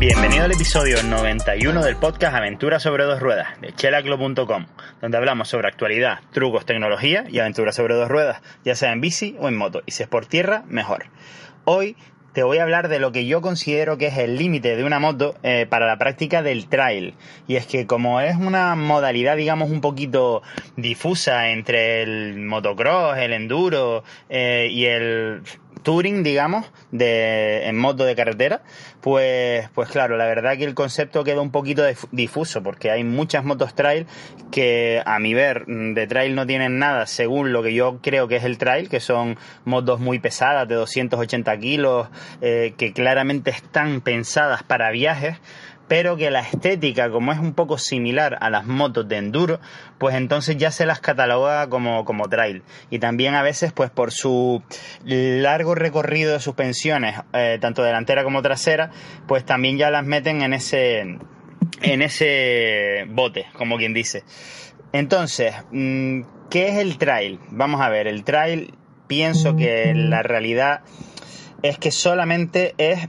Bienvenido al episodio 91 del podcast Aventuras sobre dos ruedas de chelaclo.com, donde hablamos sobre actualidad, trucos, tecnología y aventuras sobre dos ruedas, ya sea en bici o en moto, y si es por tierra, mejor. Hoy te voy a hablar de lo que yo considero que es el límite de una moto eh, para la práctica del trail. Y es que como es una modalidad, digamos, un poquito difusa entre el motocross, el enduro eh, y el touring, digamos, de, en moto de carretera, pues, pues claro, la verdad que el concepto queda un poquito difuso, porque hay muchas motos trail que a mi ver mm, de trail no tienen nada según lo que yo creo que es el trail, que son motos muy pesadas de 280 kilos, eh, que claramente están pensadas para viajes, pero que la estética, como es un poco similar a las motos de enduro, pues entonces ya se las cataloga como, como trail. Y también a veces, pues por su largo recorrido de suspensiones, eh, tanto delantera como trasera, pues también ya las meten en ese, en ese bote, como quien dice. Entonces, mm, ¿qué es el trail? Vamos a ver, el trail pienso que la realidad es que solamente es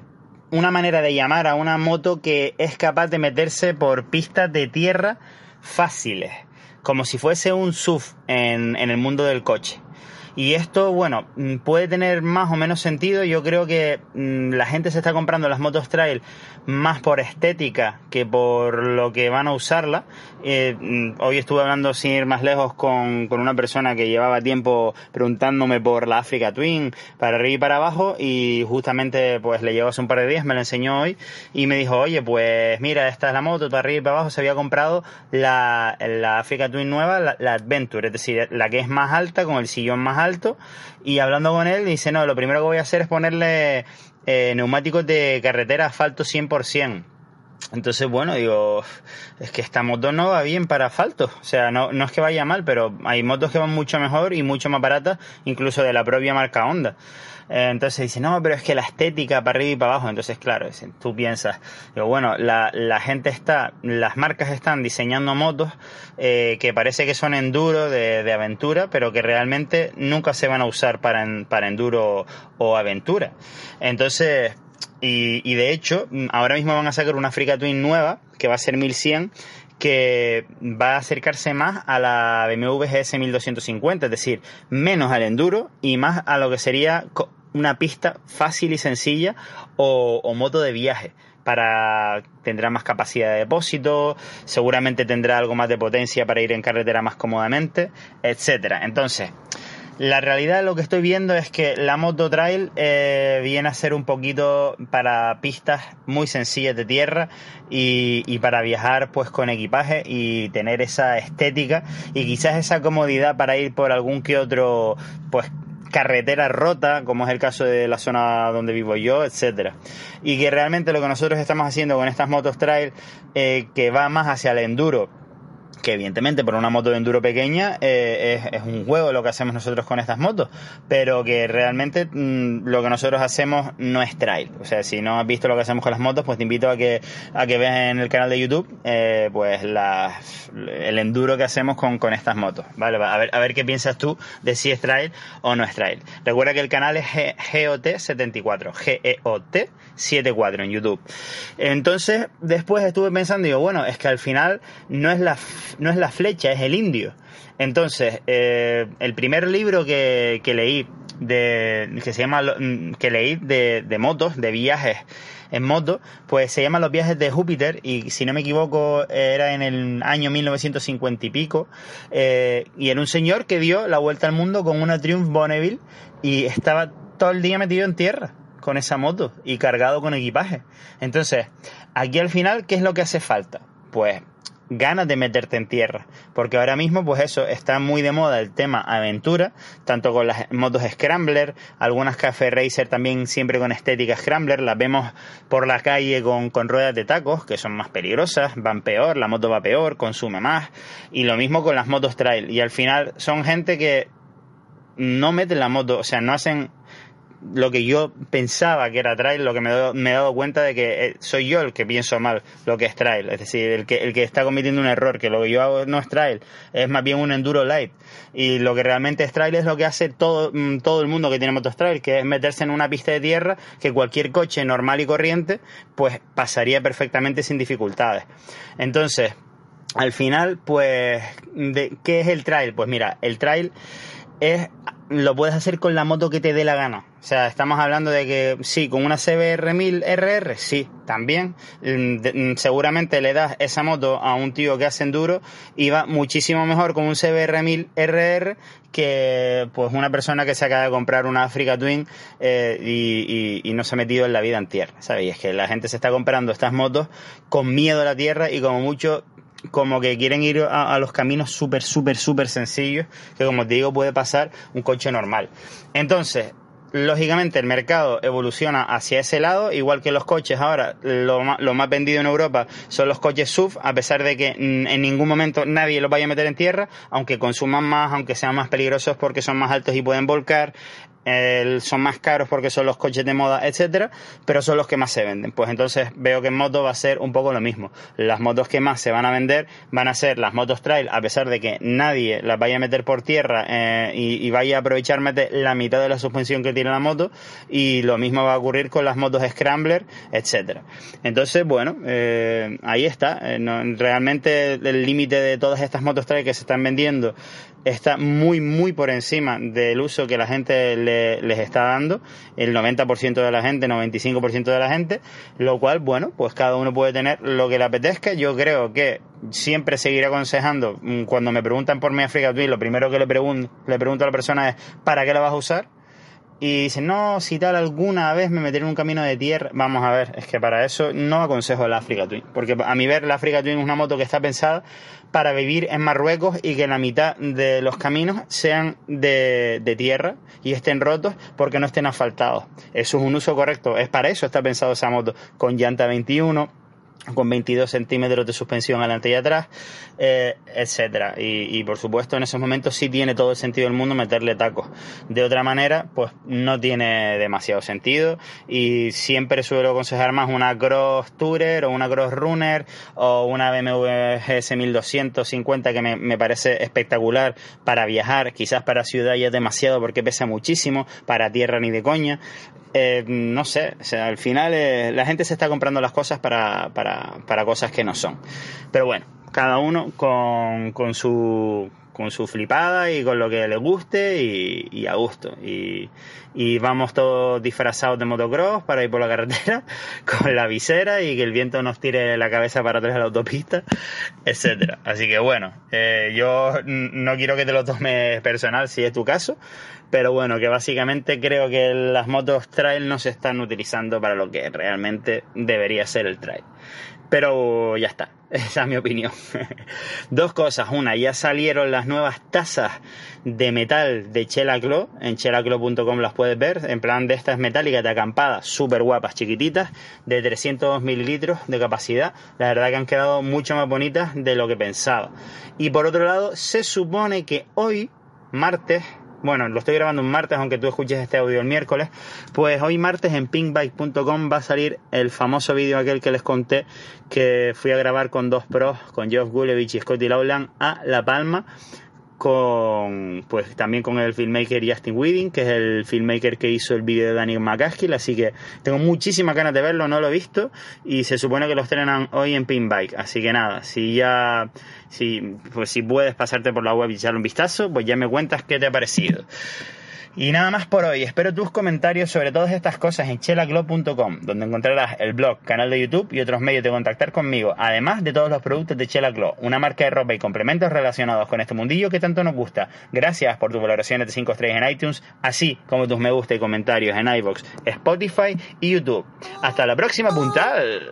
una manera de llamar a una moto que es capaz de meterse por pistas de tierra fáciles, como si fuese un SUV en, en el mundo del coche. Y esto, bueno, mm, puede tener más o menos sentido. Yo creo que mm, la gente se está comprando las motos trail más por estética que por lo que van a usarla. Eh, mm, hoy estuve hablando sin ir más lejos con, con, una persona que llevaba tiempo preguntándome por la Africa Twin para arriba y para abajo y justamente pues le llevo hace un par de días, me la enseñó hoy y me dijo, oye, pues mira, esta es la moto, para arriba y para abajo se había comprado la, la Africa Twin nueva, la, la Adventure, es decir, la que es más alta con el sillón más alto y hablando con él dice, no, lo primero que voy a hacer es ponerle eh, neumáticos de carretera asfalto 100%. Entonces, bueno, digo, es que esta moto no va bien para asfalto. O sea, no, no es que vaya mal, pero hay motos que van mucho mejor y mucho más baratas, incluso de la propia marca Honda. Eh, entonces dice, no, pero es que la estética para arriba y para abajo. Entonces, claro, tú piensas, digo, bueno, la, la gente está, las marcas están diseñando motos eh, que parece que son enduro, de, de, aventura, pero que realmente nunca se van a usar para, para enduro o aventura. Entonces, y, y de hecho, ahora mismo van a sacar una Africa Twin nueva, que va a ser 1100, que va a acercarse más a la BMW GS 1250, es decir, menos al enduro y más a lo que sería una pista fácil y sencilla o, moto de viaje para tendrá más capacidad de depósito, seguramente tendrá algo más de potencia para ir en carretera más cómodamente, etcétera. Entonces, la realidad de lo que estoy viendo es que la moto trail eh, viene a ser un poquito para pistas muy sencillas de tierra y, para viajar pues con equipaje y tener esa estética y quizás esa comodidad para ir por algún que otro pues carretera rota, como es el caso de la zona donde vivo yo, etcétera. Y que realmente lo que nosotros estamos haciendo con estas motos trail, eh, que va más hacia el enduro, que evidentemente por una moto de enduro pequeña eh, es, un juego lo que hacemos nosotros con estas motos, pero que realmente mmm, lo que nosotros hacemos no es trail. O sea, si no has visto lo que hacemos con las motos, pues te invito a que, a que veas en el canal de YouTube eh, pues la, el enduro que hacemos con, con estas motos. ¿vale? A ver, a ver qué piensas tú de si es trail o no es trail. Recuerda que el canal es GOT74, GEOT74 en YouTube. Entonces, después estuve pensando, digo, bueno, es que al final no es la no es la flecha, es el indio. Entonces, eh, el primer libro que, que, leí, de, que se llama, que leí de, de motos, de viajes en moto, pues se llama Los viajes de Júpiter y si no me equivoco era en el año 1950 y pico eh, y era un señor que dio la vuelta al mundo con una Triumph Bonneville y estaba todo el día metido en tierra con esa moto y cargado con equipaje. Entonces, aquí al final, ¿qué es lo que hace falta? Pues ganas de meterte en tierra. Porque ahora mismo, pues eso, está muy de moda el tema aventura, tanto con las motos Scrambler, algunas Café Racer también siempre con estética Scrambler, las vemos por la calle con, con ruedas de tacos, que son más peligrosas, van peor, la moto va peor, consume más, y lo mismo con las motos trail. Y al final son gente que no meten la moto, o sea, no hacen lo que yo pensaba que era trail, lo que me, he dado cuenta de que eh, soy yo el que pienso mal lo que es trail, es decir, el que, el que está cometiendo un error, que lo que yo hago no es trail, es más bien un enduro light. Y lo que realmente es trail es lo que hace todo, mm, todo el mundo que tiene motos trail, que es meterse en una pista de tierra que cualquier coche normal y corriente, pues pasaría perfectamente sin dificultades. Entonces, al final, pues, de, ¿qué es el trail? Pues mira, el trail es lo puedes hacer con la moto que te dé la gana. O sea, estamos hablando de que sí, con una CBR 1000 RR, sí, también. Mm, mm, seguramente le das esa moto a un tío que hace enduro y va muchísimo mejor con un CBR 1000 RR que pues una persona que se acaba de comprar una Africa Twin eh, y, y, no se ha metido en la vida en tierra, ¿sabes? Y es que la gente se está comprando estas motos con miedo a la tierra y como mucho como que quieren ir a, los caminos súper, súper, súper sencillos, que como te digo puede pasar un coche normal. Entonces, lógicamente el mercado evoluciona hacia ese lado, igual que los coches ahora, lo lo más vendido en Europa son los coches SUV, a pesar de que en ningún momento nadie los vaya a meter en tierra, aunque consuman más, aunque sean más peligrosos porque son más altos y pueden volcar, son más caros porque son los coches de moda, etcétera, pero son los que más se venden. Pues entonces veo que en moto va a ser un poco lo mismo. Las motos que más se van a vender van a ser las motos trail, a pesar de que nadie las vaya a meter por tierra eh, y, vaya a aprovechar la mitad de la suspensión que tiene la moto, y lo mismo va a ocurrir con las motos scrambler, etcétera. Entonces, bueno, eh, ahí está. Eh, realmente el límite de todas estas motos trail que se están vendiendo está muy, muy por encima del uso que la gente les está dando, el 90% de la gente, 95% de la gente, lo cual, bueno, pues cada uno puede tener lo que le apetezca. Yo creo que siempre seguiré aconsejando, mm, cuando me preguntan por mi Africa Twin, lo primero que le, pregunto, le pregunto a la persona es, ¿para qué la vas a usar? Y dice, no, si tal alguna vez me meteré en un camino de tierra, vamos a ver, es que para eso no aconsejo el Africa Twin, porque a mi ver la Africa Twin es una moto que está pensada para vivir en Marruecos y que la mitad de los caminos sean de, de tierra y estén rotos porque no estén asfaltados. Eso es un uso correcto, es para eso está pensado esa moto, con llanta 21, con 22 centímetros de suspensión adelante y atrás, eh, etcétera. Y, por supuesto, en esos momentos sí tiene todo el sentido del mundo meterle tacos. De otra manera, pues no tiene demasiado sentido. Y siempre suelo aconsejar más una Cross Tourer o una Cross Runner o una BMW GS 1250 que me, me parece espectacular para viajar. Quizás para ciudad ya es demasiado porque pesa muchísimo, para tierra ni de coña. Eh, no sé, o sea, al final eh, la gente se está comprando las cosas para, para, para cosas que no son. Pero bueno, cada uno con, con su con su flipada y con lo que le guste y, a gusto. Y, vamos todos disfrazados de motocross para ir por la carretera con la visera y que el viento nos tire la cabeza para atrás de la autopista, etcétera. Así que bueno, eh, yo no quiero que te lo tomes personal si es tu caso, pero bueno, que básicamente creo que las motos trail no se están utilizando para lo que realmente debería ser el trail. Pero ya está, esa es mi opinión. Dos cosas. Una, ya salieron las nuevas tazas de metal de Chelaclo. En chelaclo.com las puedes ver. En plan de estas metálicas de acampada, súper guapas, chiquititas, de 300 mililitros de capacidad. La verdad que han quedado mucho más bonitas de lo que pensaba. Y por otro lado, se supone que hoy, martes, bueno, lo estoy grabando un martes, aunque tú escuches este audio el miércoles, pues hoy martes en pinkbike.com va a salir el famoso vídeo aquel que les conté que fui a grabar con dos pros, con Geoff Gulevich y Scotty Lowland a La Palma con pues también con el filmmaker Justin Weeding, que es el filmmaker que hizo el vídeo de Daniel McCaskill, así que tengo muchísimas ganas de verlo, no lo he visto y se supone que lo estrenan hoy en Pinbike, así que nada, si ya si pues si puedes pasarte por la web y echarle un vistazo, pues ya me cuentas qué te ha parecido. Y nada más por hoy. Espero tus comentarios sobre todas estas cosas en chelaclub.com, donde encontrarás el blog, canal de YouTube y otros medios de contactar conmigo, además de todos los productos de Chela una marca de ropa y complementos relacionados con este mundillo que tanto nos gusta. Gracias por tus valoraciones de 5 estrellas en iTunes, así como tus me gusta y comentarios en iBox, Spotify y YouTube. Hasta la próxima puntal.